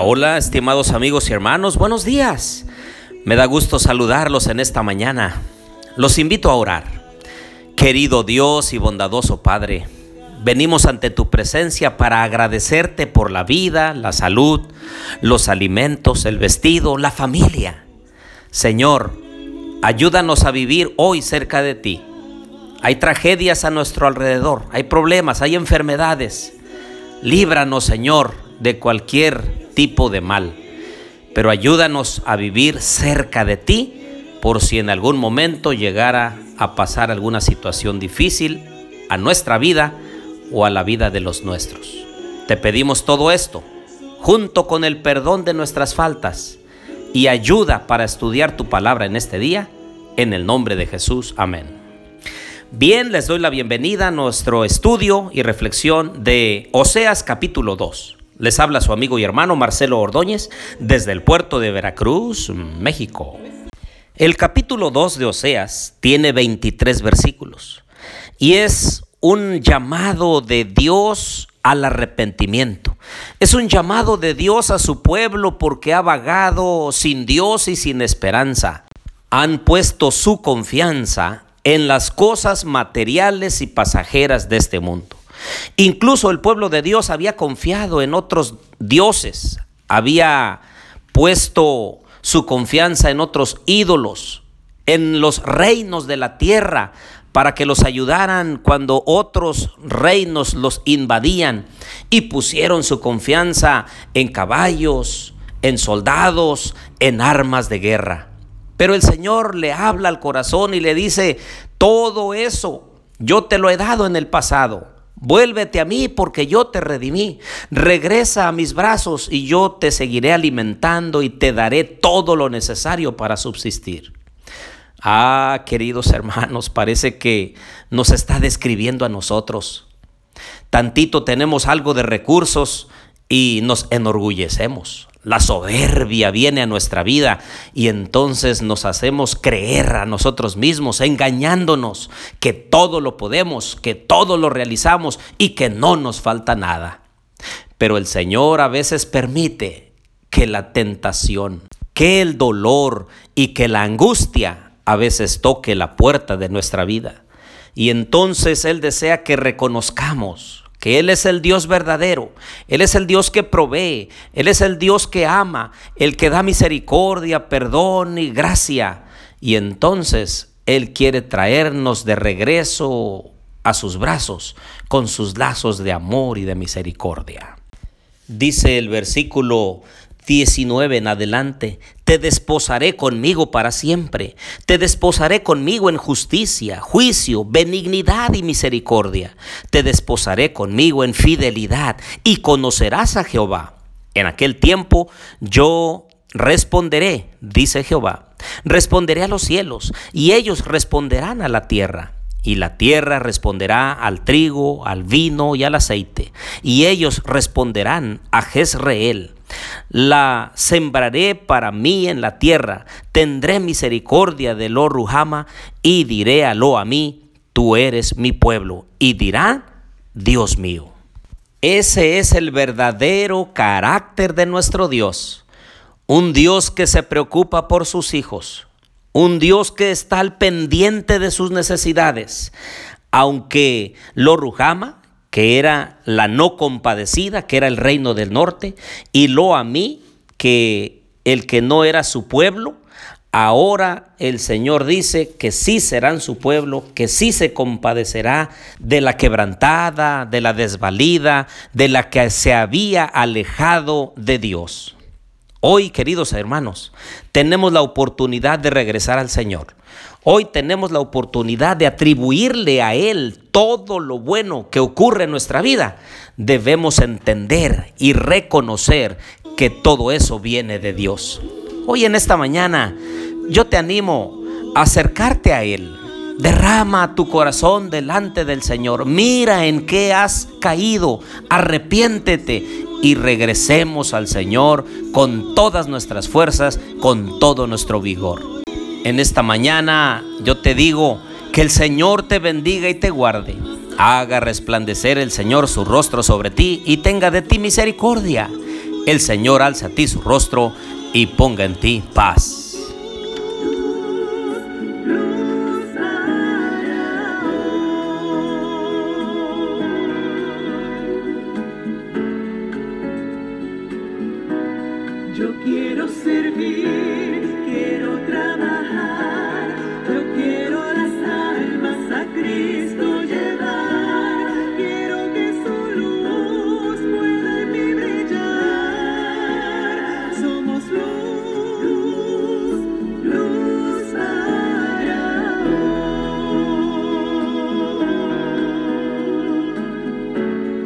Hola, estimados amigos y hermanos, buenos días. Me da gusto saludarlos en esta mañana. Los invito a orar. Querido Dios y bondadoso Padre, venimos ante tu presencia para agradecerte por la vida, la salud, los alimentos, el vestido, la familia. Señor, ayúdanos a vivir hoy cerca de ti. Hay tragedias a nuestro alrededor, hay problemas, hay enfermedades. Líbranos, Señor, de cualquier tipo de mal, pero ayúdanos a vivir cerca de ti por si en algún momento llegara a pasar alguna situación difícil a nuestra vida o a la vida de los nuestros. Te pedimos todo esto, junto con el perdón de nuestras faltas y ayuda para estudiar tu palabra en este día, en el nombre de Jesús. Amén. Bien, les doy la bienvenida a nuestro estudio y reflexión de Oseas capítulo 2. Les habla su amigo y hermano Marcelo Ordóñez desde el puerto de Veracruz, México. El capítulo 2 de Oseas tiene 23 versículos y es un llamado de Dios al arrepentimiento. Es un llamado de Dios a su pueblo porque ha vagado sin Dios y sin esperanza. Han puesto su confianza en las cosas materiales y pasajeras de este mundo. Incluso el pueblo de Dios había confiado en otros dioses, había puesto su confianza en otros ídolos, en los reinos de la tierra, para que los ayudaran cuando otros reinos los invadían y pusieron su confianza en caballos, en soldados, en armas de guerra. Pero el Señor le habla al corazón y le dice, todo eso yo te lo he dado en el pasado. Vuélvete a mí porque yo te redimí. Regresa a mis brazos y yo te seguiré alimentando y te daré todo lo necesario para subsistir. Ah, queridos hermanos, parece que nos está describiendo a nosotros. Tantito tenemos algo de recursos y nos enorgullecemos. La soberbia viene a nuestra vida y entonces nos hacemos creer a nosotros mismos, engañándonos que todo lo podemos, que todo lo realizamos y que no nos falta nada. Pero el Señor a veces permite que la tentación, que el dolor y que la angustia a veces toque la puerta de nuestra vida. Y entonces Él desea que reconozcamos que Él es el Dios verdadero, Él es el Dios que provee, Él es el Dios que ama, el que da misericordia, perdón y gracia. Y entonces Él quiere traernos de regreso a sus brazos con sus lazos de amor y de misericordia. Dice el versículo 19 en adelante, te desposaré conmigo para siempre, te desposaré conmigo en justicia, juicio, benignidad y misericordia, te desposaré conmigo en fidelidad y conocerás a Jehová. En aquel tiempo yo responderé, dice Jehová, responderé a los cielos y ellos responderán a la tierra. Y la tierra responderá al trigo, al vino y al aceite. Y ellos responderán a Jezreel la sembraré para mí en la tierra, tendré misericordia de lo Ruhama y diré a lo a mí, tú eres mi pueblo, y dirá, Dios mío. Ese es el verdadero carácter de nuestro Dios, un Dios que se preocupa por sus hijos, un Dios que está al pendiente de sus necesidades, aunque lo Ruhama que era la no compadecida, que era el reino del norte, y lo a mí, que el que no era su pueblo, ahora el Señor dice que sí serán su pueblo, que sí se compadecerá de la quebrantada, de la desvalida, de la que se había alejado de Dios. Hoy, queridos hermanos, tenemos la oportunidad de regresar al Señor. Hoy tenemos la oportunidad de atribuirle a Él todo lo bueno que ocurre en nuestra vida. Debemos entender y reconocer que todo eso viene de Dios. Hoy en esta mañana yo te animo a acercarte a Él. Derrama tu corazón delante del Señor. Mira en qué has caído. Arrepiéntete y regresemos al Señor con todas nuestras fuerzas, con todo nuestro vigor. En esta mañana yo te digo que el Señor te bendiga y te guarde. Haga resplandecer el Señor su rostro sobre ti y tenga de ti misericordia. el Señor alza a ti su rostro y ponga en ti paz.